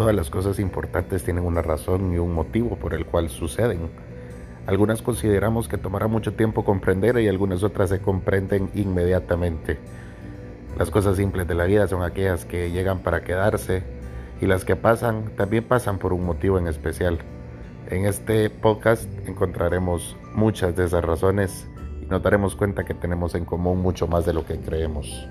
Todas las cosas importantes tienen una razón y un motivo por el cual suceden. Algunas consideramos que tomará mucho tiempo comprender y algunas otras se comprenden inmediatamente. Las cosas simples de la vida son aquellas que llegan para quedarse y las que pasan también pasan por un motivo en especial. En este podcast encontraremos muchas de esas razones y nos daremos cuenta que tenemos en común mucho más de lo que creemos.